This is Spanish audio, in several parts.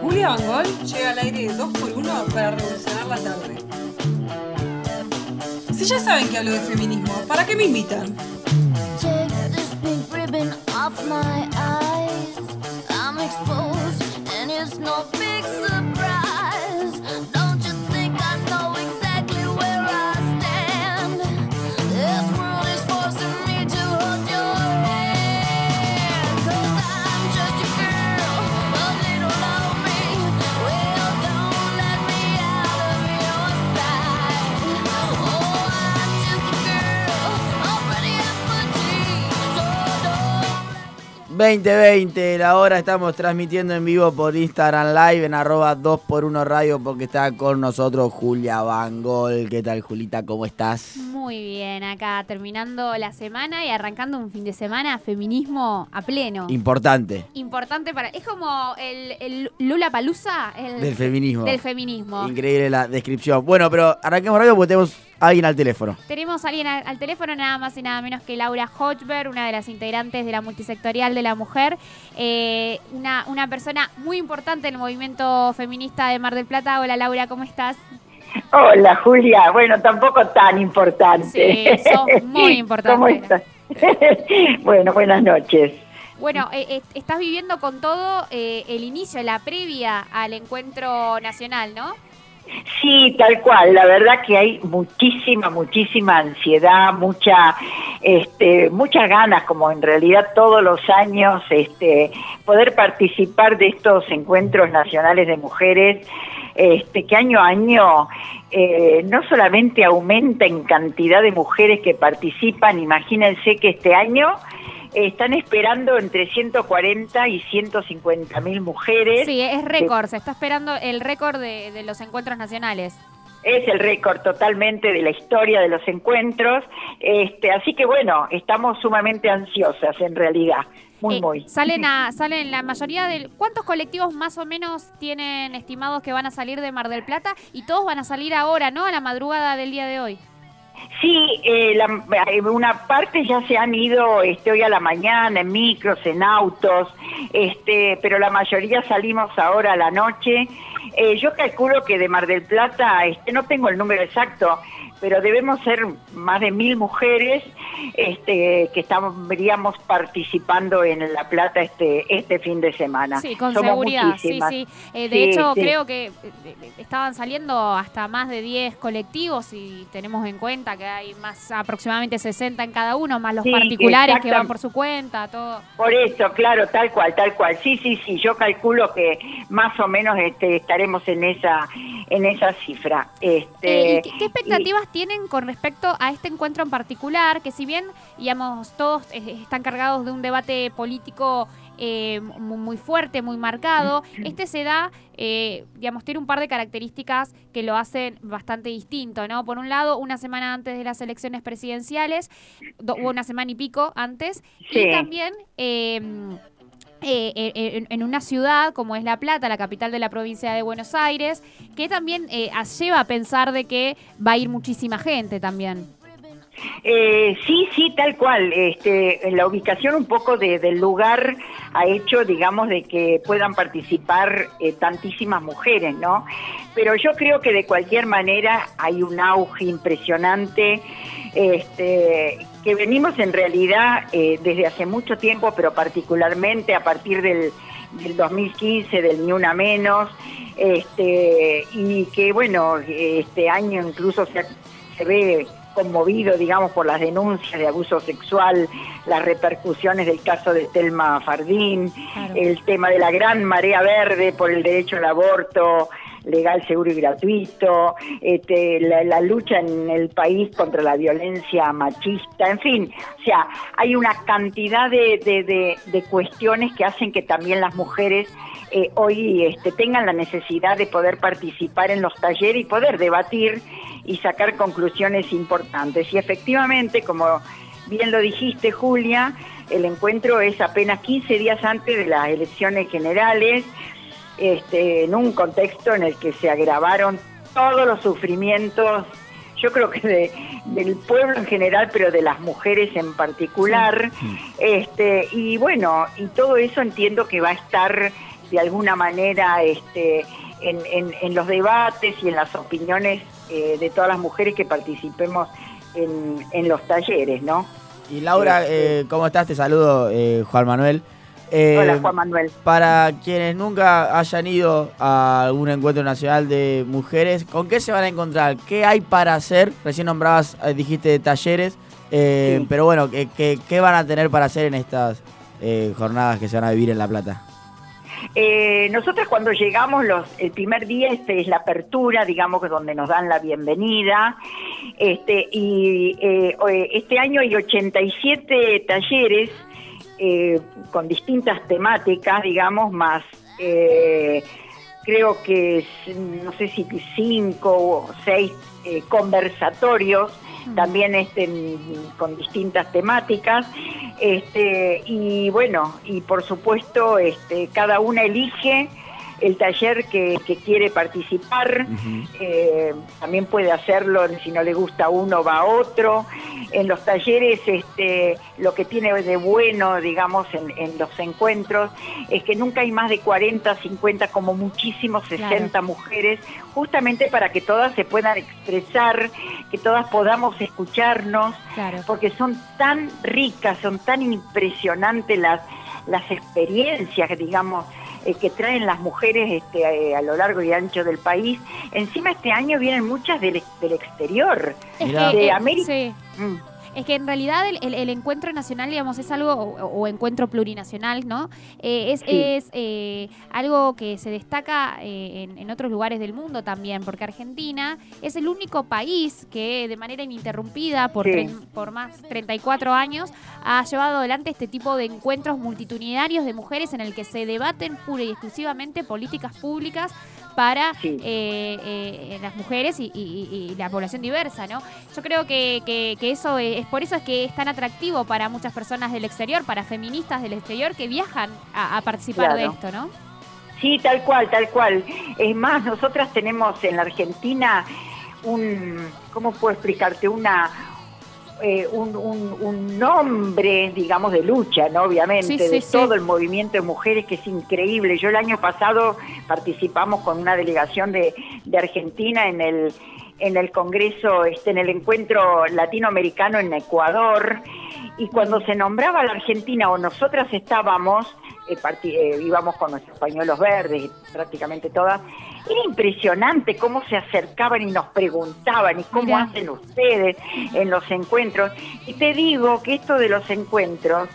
Julia Bangol llega al aire de 2x1 para revolucionar la tarde. Si ya saben que hablo de feminismo, ¿para qué me invitan? 2020, la hora estamos transmitiendo en vivo por Instagram Live en arroba 2x1 Radio porque está con nosotros Julia Bangol. ¿Qué tal Julita? ¿Cómo estás? Muy bien, acá terminando la semana y arrancando un fin de semana, feminismo a pleno. Importante. Importante para. Es como el, el Lula Palusa Del feminismo. Del feminismo. Increíble la descripción. Bueno, pero arranquemos rápido porque tenemos a alguien al teléfono. Tenemos a alguien al, al teléfono, nada más y nada menos que Laura Hochberg, una de las integrantes de la multisectorial de la mujer, eh, una, una persona muy importante en el movimiento feminista de Mar del Plata. Hola Laura, ¿cómo estás? Hola Julia, bueno, tampoco tan importante. Sí, sos muy importante. ¿Cómo estás? bueno, buenas noches. Bueno, eh, eh, estás viviendo con todo eh, el inicio, la previa al encuentro nacional, ¿no? Sí, tal cual. La verdad que hay muchísima, muchísima ansiedad, mucha, este, muchas ganas, como en realidad todos los años, este, poder participar de estos encuentros nacionales de mujeres, este, que año a año eh, no solamente aumenta en cantidad de mujeres que participan. Imagínense que este año están esperando entre 140 y 150 mil mujeres. Sí, es récord, se está esperando el récord de, de los encuentros nacionales. Es el récord totalmente de la historia de los encuentros, este, así que bueno, estamos sumamente ansiosas en realidad, muy Eh, muy. Salen a, salen la mayoría del. ¿Cuántos colectivos más o menos tienen estimados que van a salir de Mar del Plata? Y todos van a salir ahora, ¿no? A la madrugada del día de hoy. Sí, eh, la- eh, una parte ya se han ido este, hoy a la mañana en micros, en autos, este, pero la mayoría salimos ahora a la noche. Eh, yo calculo que de Mar del Plata, este, no tengo el número exacto, pero debemos ser más de mil mujeres este, que estaríamos participando en La Plata este, este fin de semana. Sí, con Somos seguridad. Sí, muchísimas. sí. Eh, de Sí, hecho, sí. creo que eh, eh, estaban saliendo hasta más de 10 colectivos y tenemos en cuenta que hay más aproximadamente 60 en cada uno, más los Sí, particulares que van por su cuenta, todo. Por eso, claro, tal cual, tal cual. Sí, sí, sí, yo calculo que más o menos este, estaremos en esa en esa cifra. Este, Eh, ¿y qué, qué expectativas tienen con respecto a este encuentro en particular? Que si bien, digamos, todos eh, están cargados de un debate político eh, mu- muy fuerte, muy marcado, este se da, eh, digamos, tiene un par de características que lo hacen bastante distinto, ¿no? Por un lado, una semana antes de las elecciones presidenciales, do- una semana y pico antes, Sí. y también... eh, eh, eh, en, una ciudad como es La Plata, la capital de la provincia de Buenos Aires, que también eh, lleva a pensar de que va a ir muchísima gente también. Eh, sí, sí, tal cual. Este, la ubicación un poco de- del lugar ha hecho, digamos, de que puedan participar eh, tantísimas mujeres, ¿no? Pero yo creo que de cualquier manera hay un auge impresionante, este, que venimos en realidad eh, desde hace mucho tiempo, pero particularmente a partir del, del 2015, del Ni Una Menos, este, y que bueno, este año incluso se, se ve conmovido, digamos, por las denuncias de abuso sexual, las repercusiones del caso de Telma Fardín, Claro. el tema de la gran marea verde por el derecho al aborto legal, seguro y gratuito, este, la, la lucha en el país contra la violencia machista, en fin, o sea, hay una cantidad de, de- de- de cuestiones que hacen que también las mujeres eh, hoy este, tengan la necesidad de poder participar en los talleres y poder debatir y sacar conclusiones importantes. Y efectivamente, como bien lo dijiste, Julia, el encuentro es apenas 15 días antes de las elecciones generales, este, en un contexto en el que se agravaron todos los sufrimientos, yo creo que de- del pueblo en general, pero de las mujeres en particular. Este, y bueno, y todo eso entiendo que va a estar de alguna manera este, en, en- en los debates y en las opiniones eh, de todas las mujeres que participemos en, en los talleres, ¿no? Y Laura, Este- eh, ¿cómo estás? Te saludo, eh, Juan Manuel. Eh, Hola, Juan Manuel. Para quienes nunca hayan ido a algún encuentro nacional de mujeres, ¿con qué se van a encontrar? ¿Qué hay para hacer? Recién nombrabas, eh, dijiste talleres, eh, Sí. pero bueno, ¿qué, qué, qué van a tener para hacer en estas eh, jornadas que se van a vivir en La Plata? Eh, nosotras cuando llegamos, los, el primer día este es la apertura, digamos que donde nos dan la bienvenida. Este, y eh, eh, este año hay 87 talleres eh, con distintas temáticas, digamos, más eh, creo que no sé si cinco o seis eh, conversatorios también este, con distintas temáticas. Este y bueno y por supuesto este cada una elige el taller que, que quiere participar eh, también puede hacerlo si no le gusta a uno va a otro. En los talleres este lo que tiene de bueno digamos en, en los encuentros es que nunca hay más de 40 50 como muchísimo 60 mujeres justamente para que todas se puedan expresar que todas podamos escucharnos Claro. porque son tan ricas, son tan impresionantes las, las experiencias, digamos, eh, que traen las mujeres este, eh, a lo largo y ancho del país. Encima este año vienen muchas del, del exterior. Mirá. De eh, América- sí. Mm. Es que en realidad el, el- el encuentro nacional, digamos, es algo, o, o encuentro plurinacional, ¿no? Eh, es Sí. es eh, algo que se destaca eh, en, en otros lugares del mundo también, porque Argentina es el único país que de manera ininterrumpida por, Sí. tren- por más 34 años ha llevado adelante este tipo de encuentros multitudinarios de mujeres en el que se debaten pura y exclusivamente políticas públicas para Sí. eh, eh, las mujeres y, y- la población diversa, ¿no? Yo creo que, que- que eso es, es por eso es que es tan atractivo para muchas personas del exterior, para feministas del exterior que viajan a, a participar de esto, ¿no? Sí, tal cual, tal cual. Es más, nosotras tenemos en la Argentina un, ¿cómo puedo explicarte? Una, eh, un, un- un nombre, digamos, de lucha, ¿no? Obviamente, Sí, de sí. todo el movimiento de mujeres que es increíble. Yo el año pasado participamos con una delegación de, de Argentina en el en el Congreso, este, en el encuentro latinoamericano en Ecuador, y cuando se nombraba a la Argentina o nosotras estábamos, eh, eh, íbamos con nuestros pañuelos verdes, prácticamente todas, era impresionante cómo se acercaban y nos preguntaban y cómo Mirá. hacen ustedes en los encuentros. Y te digo que esto de los encuentros,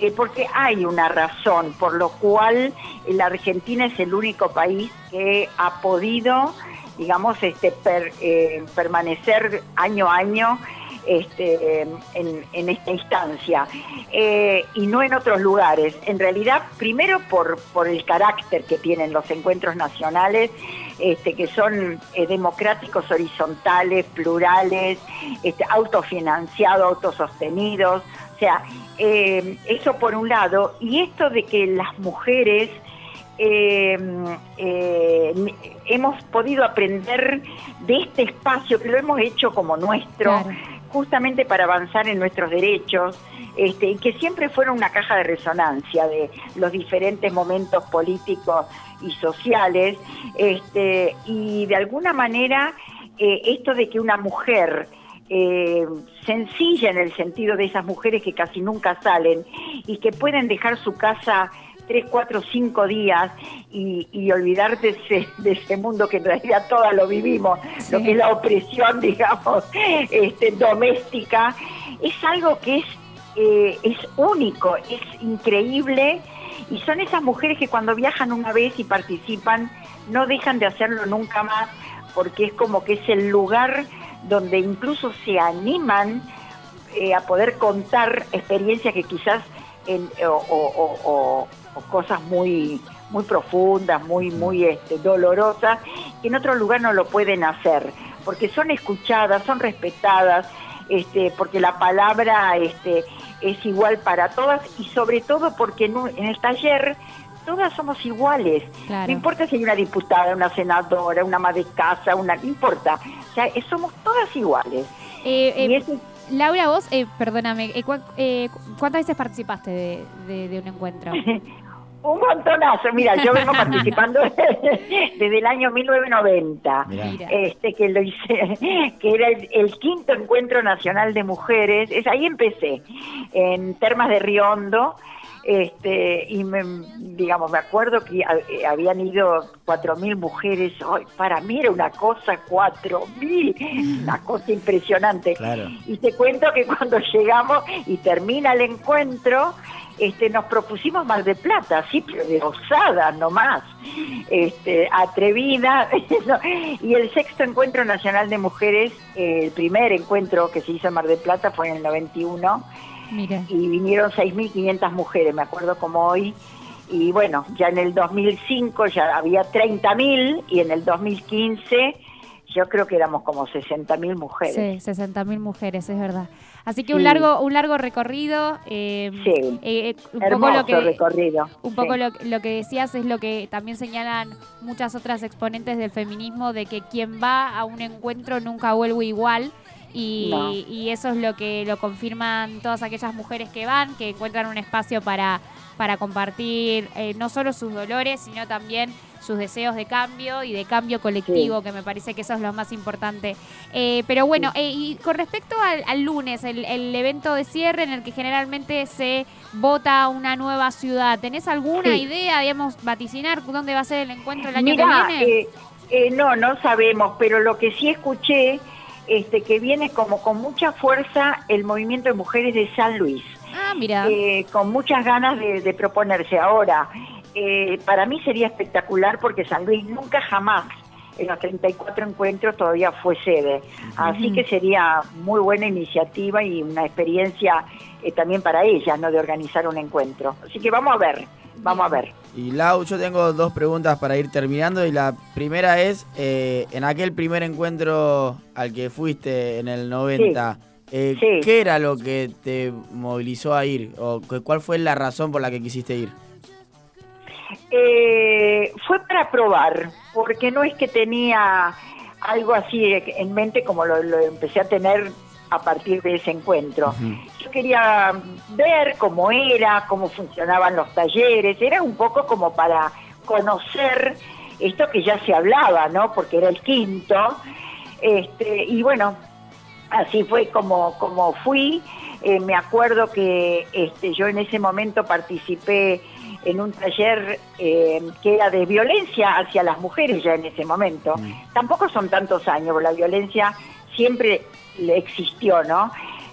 eh, porque hay una razón por lo cual la Argentina es el único país que ha podido, digamos, este, per- eh, permanecer año a año este, en, esta instancia eh, y no en otros lugares. En realidad, primero por, el carácter que tienen los encuentros nacionales, este, que son eh, democráticos, horizontales, plurales, este, autofinanciados, autosostenidos. O sea, eh, eso por un lado. Y esto de que las mujeres hemos podido aprender de este espacio que lo hemos hecho como nuestro. Justamente para avanzar en nuestros derechos, este, y que siempre fueron una caja de resonancia de los diferentes momentos políticos y sociales, este, y de alguna manera eh, esto de que una mujer eh, sencilla en el sentido de esas mujeres que casi nunca salen y que pueden dejar su casa tres, cuatro, cinco días y, y olvidarte de ese, de ese mundo que en realidad todas lo vivimos, lo que es la opresión, digamos, este, doméstica, es algo que es, eh, es único, es increíble y son esas mujeres que cuando viajan una vez y participan no dejan de hacerlo nunca más porque es como que es el lugar donde incluso se animan eh, a poder contar experiencias que quizás en- o, o- o- o- cosas muy muy profundas, muy muy este, dolorosas, que en otro lugar no lo pueden hacer, porque son escuchadas, son respetadas, este, porque la palabra este, es igual para todas y sobre todo porque en, un- en el taller todas somos iguales. Claro. No importa si hay una diputada, una senadora, una ama de casa, una, no importa. O sea, somos todas iguales. Eh, eh, y eso Laura, vos, eh, perdóname, eh, eh, ¿cuántas veces participaste de, de- de un encuentro? Un montonazo. Mira, yo vengo participando desde el año 1990. Mirá. Mira. Este que lo hice, que era el, el quinto encuentro nacional de mujeres. Es ahí empecé en Termas de Riondo. Este, y me, digamos, me acuerdo que eh, habían ido cuatro mil mujeres. Ay, para mí era una cosa, cuatro mil, una cosa impresionante. Claro. Y te cuento que cuando llegamos y termina el encuentro, este, nos propusimos Mar de Plata, sí, pero de osada nomás, este, atrevida. y el sexto encuentro nacional de mujeres, el primer encuentro que se hizo en Mar de Plata fue en el 91 Mira. y vinieron 6.500 mujeres, me acuerdo como hoy. Y bueno, ya en el 2005 ya había 30.000 y en el 2015 yo creo que éramos como 60.000 mujeres. Sí, 60.000 mujeres, es verdad. Así que un largo un largo recorrido. eh, Sí. eh, un Hermoso poco lo que recorrido. un poco sí. lo, lo que decías es lo que también señalan muchas otras exponentes del feminismo de que quien va a un encuentro nunca vuelve igual. Y, No. y eso es lo que lo confirman todas aquellas mujeres que van, que encuentran un espacio para, para compartir eh, no solo sus dolores, sino también sus deseos de cambio y de cambio colectivo, que me parece que eso es lo más importante. Eh, pero bueno, eh, y con respecto al, al lunes, el, el evento de cierre en el que generalmente se vota una nueva ciudad, ¿tenés alguna Sí. idea, digamos, vaticinar dónde va a ser el encuentro el año Mira, que viene? eh, eh, no, no sabemos, pero lo que sí escuché, este, que viene como con mucha fuerza el movimiento de mujeres de San Luis, ah, mira. eh, con muchas ganas de, de proponerse. Ahora, eh, para mí sería espectacular porque San Luis nunca jamás en los 34 encuentros todavía fue sede. Así que sería muy buena iniciativa y una experiencia eh, también para ellas, ¿no? De organizar un encuentro. Así que vamos a ver, vamos a ver. Y Lau, yo tengo dos preguntas para ir terminando y la primera es, eh, en aquel primer encuentro al que fuiste en el 90, eh, Sí. ¿qué era lo que te movilizó a ir? ¿O cu- cuál fue la razón por la que quisiste ir? Eh, fue para probar, porque no es que tenía algo así en mente como lo, lo empecé a tener a partir de ese encuentro. Yo quería ver cómo era, cómo funcionaban los talleres, era un poco como para conocer esto que ya se hablaba, ¿no? Porque era el quinto. Este, y bueno, así fue como, como fui. Eh, me acuerdo que este, yo en ese momento participé en un taller eh, que era de violencia hacia las mujeres ya en ese momento. Tampoco son tantos años, la violencia siempre existió, ¿no?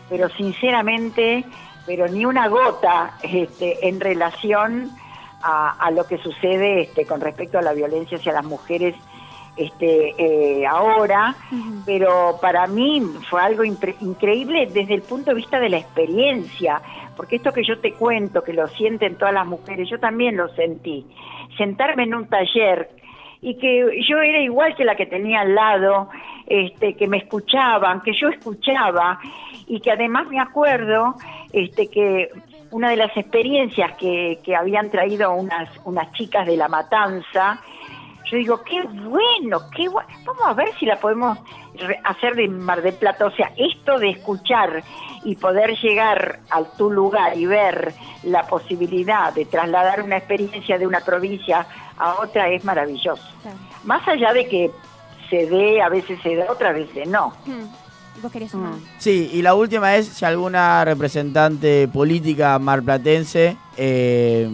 Pero sinceramente, pero ni una gota este, en relación a, a lo que sucede este, con respecto a la violencia hacia las mujeres este, eh, ahora, pero para mí fue algo increíble desde el punto de vista de la experiencia, porque esto que yo te cuento, que lo sienten todas las mujeres, yo también lo sentí. Sentarme en un taller y que yo era igual que la que tenía al lado, este, que me escuchaban, que yo escuchaba y que además me acuerdo este, que una de las experiencias que, que habían traído unas, unas chicas de la matanza, yo digo, qué bueno, qué bueno. Vamos a ver si la podemos hacer de Mar del Plata. O sea, esto de escuchar y poder llegar a tu lugar y ver la posibilidad de trasladar una experiencia de una provincia a otra es maravilloso. Más allá de que se dé, a veces se da, otras veces no. Hmm. ¿Vos una? Mm. Sí, y la última es si alguna representante política marplatense eh,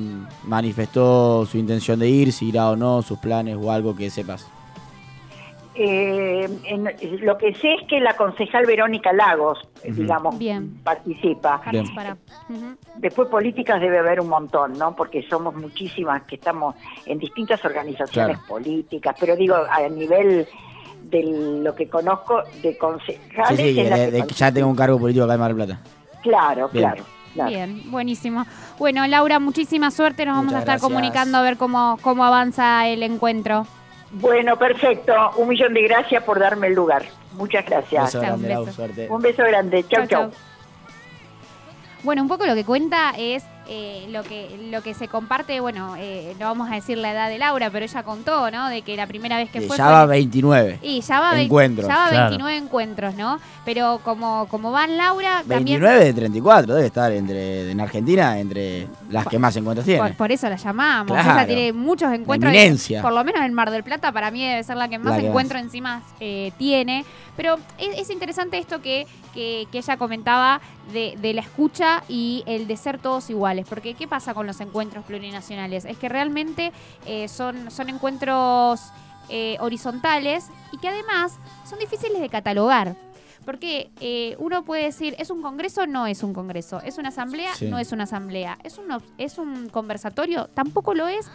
manifestó su intención de ir, si irá o no, sus planes o algo que sepas. Eh, en- lo que sé es que la concejal Verónica Lagos, eh, digamos, Bien. participa. Bien. Después políticas debe haber un montón, ¿no? Porque somos muchísimas que estamos en distintas organizaciones Claro. políticas, pero digo, a nivel de lo que conozco de Sí, concejales... sí, que de- que con- ya tengo un cargo político acá en Mar del Plata. Claro, Bien. claro, claro. Bien, buenísimo. Bueno, Laura, muchísima suerte. Nos vamos a estar gracias. comunicando a ver cómo, cómo avanza el encuentro. Bueno, perfecto. Un millón de gracias por darme el lugar. Muchas gracias. Beso un grande, Lau, beso. suerte. Un beso grande. Chau, Chau, chau. chau. Bueno, un poco lo que cuenta es eh, lo que lo que se comparte, bueno, eh, no vamos a decir la edad de Laura, pero ella contó, ¿no? De que la primera vez que Que fue... ya fue- va 29. y ya va, encuentros. ya va Claro. 29 encuentros, ¿no? Pero como, como van Laura, también... 29 de 34, debe estar entre en Argentina entre las que más encuentros tiene. Por, por eso la llamamos. Claro. Ella tiene muchos encuentros. Por lo menos en Mar del Plata, para mí debe ser la que más La que encuentro encima eh, tiene. Pero es, es interesante esto que, que- que ella comentaba de, de la escucha y el de ser todos iguales. Porque, ¿qué pasa con los encuentros plurinacionales? Es que realmente eh, son, son encuentros eh, horizontales y que además son difíciles de catalogar. Porque eh, uno puede decir, ¿es un congreso? No es un congreso. ¿Es una asamblea? Sí. No es una asamblea. ¿Es un, ¿Es un conversatorio? Tampoco lo es.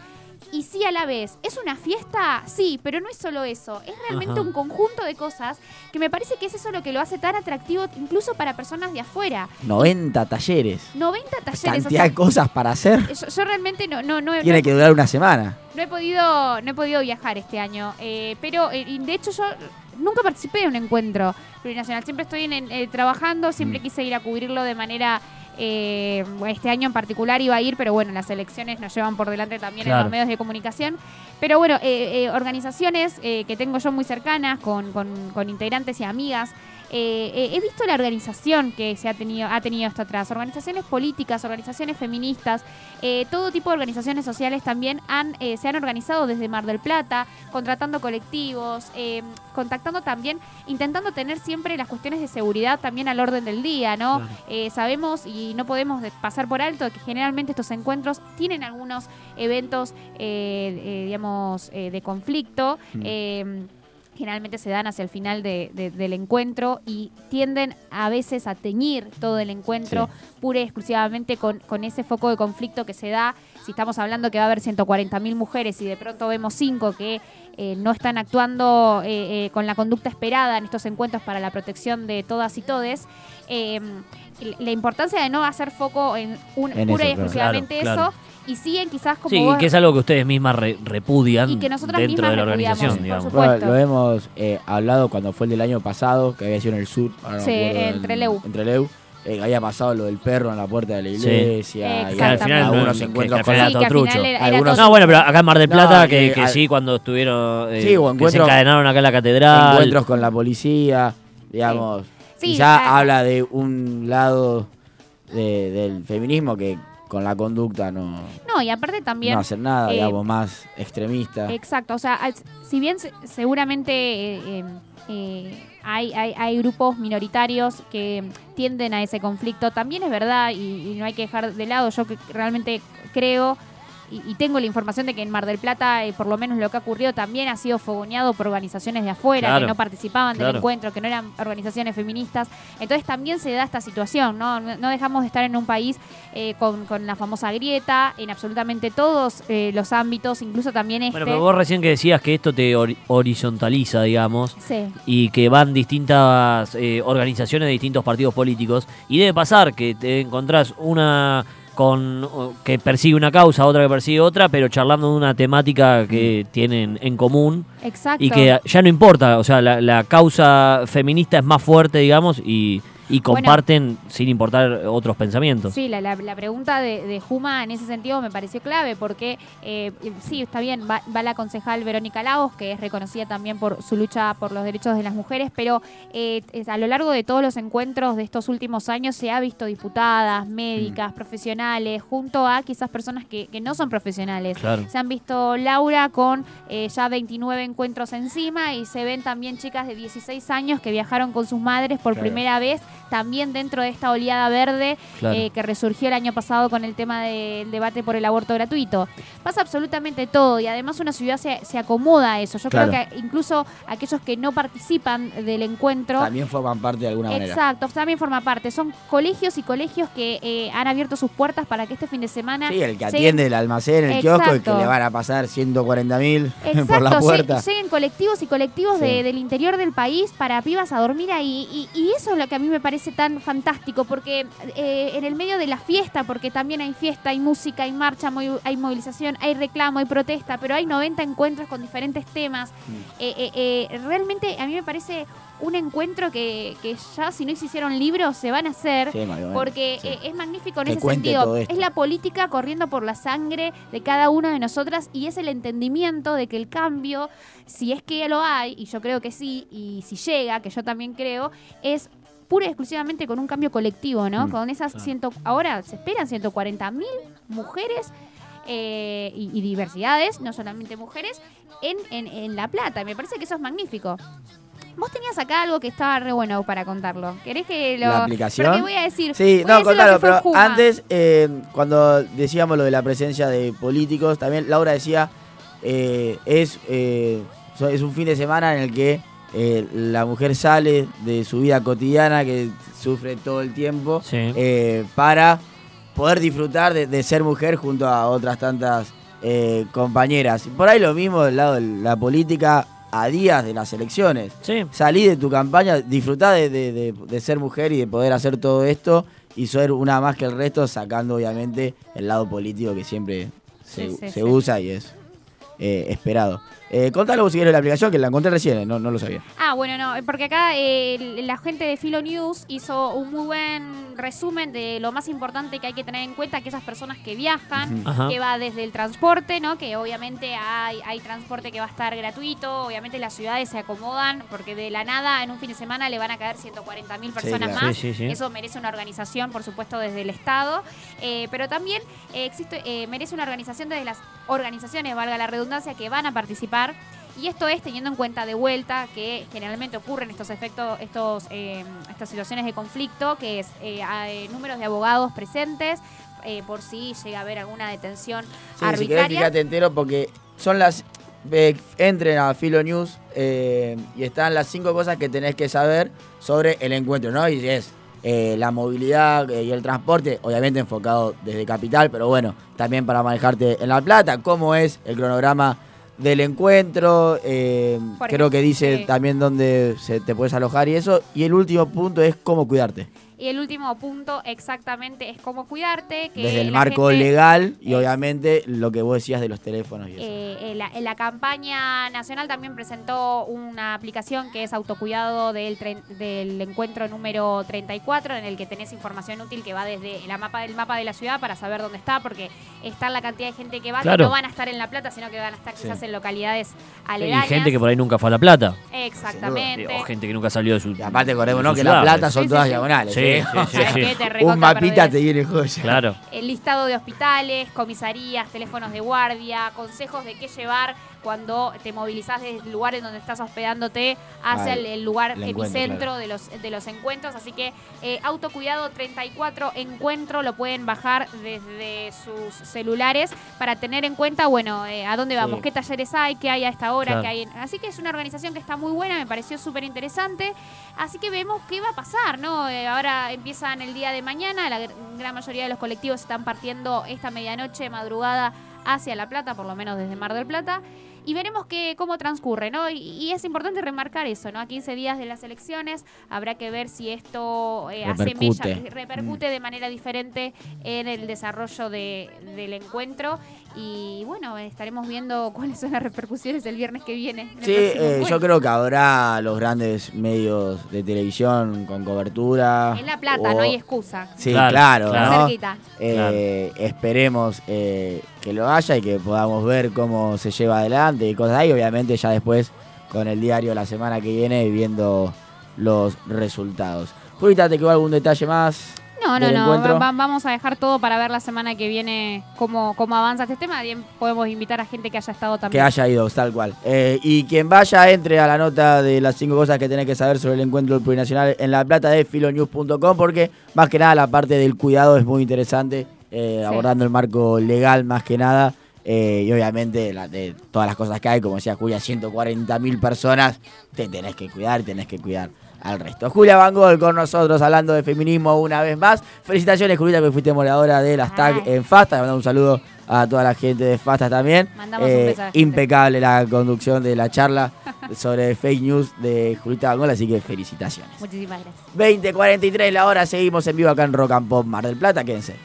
Y sí a la vez. ¿Es una fiesta? Sí, pero no es solo eso. Es realmente Ajá. un conjunto de cosas que me parece que es eso lo que lo hace tan atractivo incluso para personas de afuera. 90 talleres. 90 talleres. o Cantidad sea, de cosas para hacer. yo, yo realmente no, no, no, Tiene no- que durar una semana. no he podido no he podido viajar este año eh, pero eh, de hecho yo nunca participé de un encuentro plurinacional siempre estoy en- eh, trabajando siempre Mm. quise ir a cubrirlo de manera eh, este año en particular iba a ir pero bueno las elecciones nos llevan por delante también en los medios de comunicación. Pero bueno eh, eh, organizaciones eh, que tengo yo muy cercanas con, con- con integrantes y amigas eh, he visto la organización que se ha tenido, ha tenido esto atrás, organizaciones políticas, organizaciones feministas, eh, todo tipo de organizaciones sociales también han, eh, se han organizado desde Mar del Plata, contratando colectivos, contactando también, intentando tener siempre las cuestiones de seguridad también al orden del día, ¿no? Claro. Sabemos y no podemos de- pasar por alto que generalmente estos encuentros tienen algunos eventos, digamos, de conflicto. Mm. Generalmente se dan hacia el final de- de- del encuentro y tienden a veces a teñir todo el encuentro pura y exclusivamente con, con ese foco de conflicto que se da. Si estamos hablando que va a haber 140.000 mujeres y de pronto vemos cinco que eh, no están actuando eh, eh, con la conducta esperada en estos encuentros para la protección de todas y todes, eh, la importancia de no hacer foco en, un, En pura eso, y exclusivamente Claro, claro. Y siguen quizás como Sí, vos- que es algo que ustedes mismas re- repudian Y que nosotras dentro mismas de la organización, digamos. Bueno, lo hemos eh, hablado cuando fue el del año pasado, que había sido en el sur. ahora no Sí, en Trelew. En Trelew. Eh, había pasado lo del perro en la puerta de la Sí. iglesia. y Que al final algunos no- encuentros que con al final Sí, que al trucho. final era, era Algunos- todo- No, bueno, pero acá en Mar del No, Plata, que, eh, que al- sí, cuando estuvieron. eh, Sí, o que se encadenaron acá en la catedral. encuentros con la policía, digamos. Sí, y ya habla de un lado de- del feminismo que con la conducta no, No, y aparte también no hacer nada, eh, digamos, más extremista. Exacto, o sea, si bien se- seguramente eh, eh, eh, hay, hay, hay grupos minoritarios que tienden a ese conflicto, también es verdad y, y no hay que dejar de lado, yo que realmente creo y, y tengo la información de que en Mar del Plata, eh, por lo menos lo que ha ocurrido, también ha sido fogoneado por organizaciones de afuera Claro, que no participaban claro. del encuentro, que no eran organizaciones feministas. Entonces también se da esta situación, ¿no? No dejamos de estar en un país eh, con, con la famosa grieta en absolutamente todos eh, los ámbitos, incluso también este. Bueno, pero vos recién que decías que esto te hori- horizontaliza, digamos, Sí. y que van distintas eh, organizaciones de distintos partidos políticos, y debe pasar que te encontrás una con que persigue una causa, otra que persigue otra, pero charlando de una temática que tienen en común Exacto. y que ya no importa, o sea, la, la causa feminista es más fuerte, digamos, y, y comparten sin importar otros pensamientos. Sí, la, la- la pregunta de, de Juma en ese sentido me pareció clave porque eh, sí, está bien, va, va la concejal Verónica Lagos, que es reconocida también por su lucha por los derechos de las mujeres, pero eh, a lo largo de todos los encuentros de estos últimos años se ha visto diputadas, médicas, profesionales, junto a quizás personas que, que no son profesionales. Claro. Se han visto Laura con eh, ya 29 encuentros encima y se ven también chicas de 16 años que viajaron con sus madres por Claro. primera vez, también dentro de esta oleada verde Claro. eh, que resurgió el año pasado con el tema del debate por el aborto gratuito. Pasa absolutamente todo y además una ciudad se, se acomoda a eso. Yo Claro. creo que incluso aquellos que no participan del encuentro... También forman parte de alguna manera. Exacto, también forma parte. Son colegios y colegios que eh, han abierto sus puertas para que este fin de semana Sí, el que atiende el almacén, el kiosco, y que Exacto. le van a pasar 140 mil Exacto, por la puerta. lleguen colectivos y colectivos Sí. de- del interior del país para pibas a dormir ahí. Y, y eso es lo que a mí me parece parece tan fantástico porque eh, en el medio de la fiesta, porque también hay fiesta, hay música, hay marcha, hay movilización, hay reclamo, hay protesta, pero hay 90 encuentros con diferentes temas. Eh, eh, eh, realmente a mí me parece un encuentro que, que ya si no se hicieron libros se van a hacer. Sí, Porque sí. es magnífico en Que ese sentido. Es la política corriendo por la sangre de cada una de nosotras y es el entendimiento de que el cambio, si es que lo hay, y yo creo que sí, y si llega, que yo también creo, es pura y exclusivamente con un cambio colectivo, ¿no? Mm, con esas ciento, ahora se esperan 140 mil mujeres eh, y, y diversidades, no solamente mujeres, en, en, en La Plata. Me parece que eso es magnífico. Vos tenías acá algo que estaba re bueno para contarlo. ¿Querés que lo.? ¿La aplicación? Porque voy a decir. Sí, no, contalo, pero Juma. antes, eh, cuando decíamos lo de la presencia de políticos, también Laura decía, eh, es, eh, es un fin de semana en el que eh, la mujer sale de su vida cotidiana, que sufre todo el tiempo, Sí. eh, para poder disfrutar de, de ser mujer junto a otras tantas eh, compañeras. Y Por ahí lo mismo del lado de la política a días de las elecciones Sí. salí de tu campaña, disfrutá de, de- de- de ser mujer y de poder hacer todo esto y ser una más que el resto, sacando obviamente el lado político que siempre se, Sí, sí, se sí. usa y es eh, esperado. Eh, contalo si querés de la aplicación, que la encontré recién, eh, no, no lo sabía. Ah, bueno, no, porque acá eh, la gente de Filo News hizo un muy buen resumen de lo más importante que hay que tener en cuenta, aquellas personas que viajan, que va desde el transporte, ¿no? Que obviamente hay, hay transporte que va a estar gratuito, obviamente las ciudades se acomodan, porque de la nada en un fin de semana le van a caer 140 mil personas claro. más. Sí, sí, sí. Eso merece una organización, por supuesto, desde el Estado, eh, pero también eh, existe, eh, merece una organización desde las organizaciones, valga la redundancia, que van a participar. Y esto es teniendo en cuenta de vuelta que generalmente ocurren estos efectos, estos, eh, estas situaciones de conflicto, que es eh, hay números de abogados presentes, eh, por si llega a haber alguna detención Sí, si querés arbitraria. fíjate entero porque son las... eh, entren a Filo News eh, y están las cinco cosas que tenés que saber sobre el encuentro, ¿no? Y es eh, la movilidad eh, y el transporte, obviamente enfocado desde Capital, pero bueno, también para manejarte en La Plata, cómo es el cronograma del encuentro, eh, creo que dice sí. también dónde se te puedes alojar y eso, y el último punto es cómo cuidarte, Y el último punto exactamente es cómo cuidarte. Que desde el marco gente- legal y es- obviamente lo que vos decías de los teléfonos y eso. Eh, eh, la, en la campaña nacional también presentó una aplicación que es autocuidado del, del encuentro número 34, en el que tenés información útil que va desde la mapa del mapa de la ciudad para saber dónde está, porque está la cantidad de gente que va, Claro. que no van a estar en La Plata, sino que van a estar Sí. quizás en localidades Y aledañas. gente que por ahí nunca fue a La Plata. Exactamente. O gente que nunca salió de su. Y aparte, acordemos, de ¿no? Que La Plata pues. son Sí, todas sí, sí. diagonales. Sí, ¿eh? sí, O sí, sea, sí. ¿Qué te Un mapita perdés? te viene joya. Claro. el listado de hospitales, comisarías, teléfonos de guardia, consejos de qué llevar cuando te movilizás desde el lugar en donde estás hospedándote hacia el, el lugar el epicentro claro. de, los, de los encuentros. Así que eh, Autocuidado 34 Encuentro lo pueden bajar desde sus celulares para tener en cuenta, bueno, eh, a dónde vamos, Sí. qué talleres hay, qué hay a esta hora, Claro. qué hay. en- Así que es una organización que está muy buena, me pareció súper interesante. Así que vemos qué va a pasar, ¿no? Eh, ahora empiezan el día de mañana, la gr- gran mayoría de los colectivos están partiendo esta medianoche, madrugada, hacia La Plata, por lo menos desde Mar del Plata. Y veremos que, cómo transcurre, ¿no? Y, y es importante remarcar eso, ¿no? A 15 días de las elecciones habrá que ver si esto eh, Repercute. asemella- repercute de manera diferente en el desarrollo de- del encuentro. Y bueno, estaremos viendo cuáles son las repercusiones el viernes que viene. Sí, eh, yo creo que habrá los grandes medios de televisión con cobertura. En La Plata, o- no hay excusa. Sí, Claro, claro, claro. Eh, Esperemos eh, que lo haya y que podamos ver cómo se lleva adelante y cosas ahí. Obviamente ya después con el diario la semana que viene viendo los resultados. Julita, ¿te quedó algún detalle más? No, no, no. va- vamos a dejar todo para ver la semana que viene cómo, cómo avanza este tema. Bien, podemos invitar a gente que haya estado Que también. haya ido, tal cual. Eh, y quien vaya, entre a la nota de las cinco cosas que tenés que saber sobre el encuentro plurinacional en la plata de filonews.com, porque más que nada la parte del cuidado es muy interesante, eh, Sí. abordando el marco legal más que nada. eh, y obviamente la- de todas las cosas que hay, como decía Julia, 140 mil personas, te tenés que cuidar, tenés que cuidar al resto. Julia Van Gogh con nosotros hablando de feminismo una vez más. Felicitaciones, Julieta, que fuiste moderadora del hashtag Ay. en Fasta. Le mandamos un saludo a toda la gente de Fasta también. Mandamos un Eh, beso a la gente. impecable la conducción de la charla sobre fake news de Julita Bangol, así que felicitaciones. Muchísimas gracias. 20.43 la hora, seguimos en vivo acá en Rock and Pop Mar del Plata, quédense.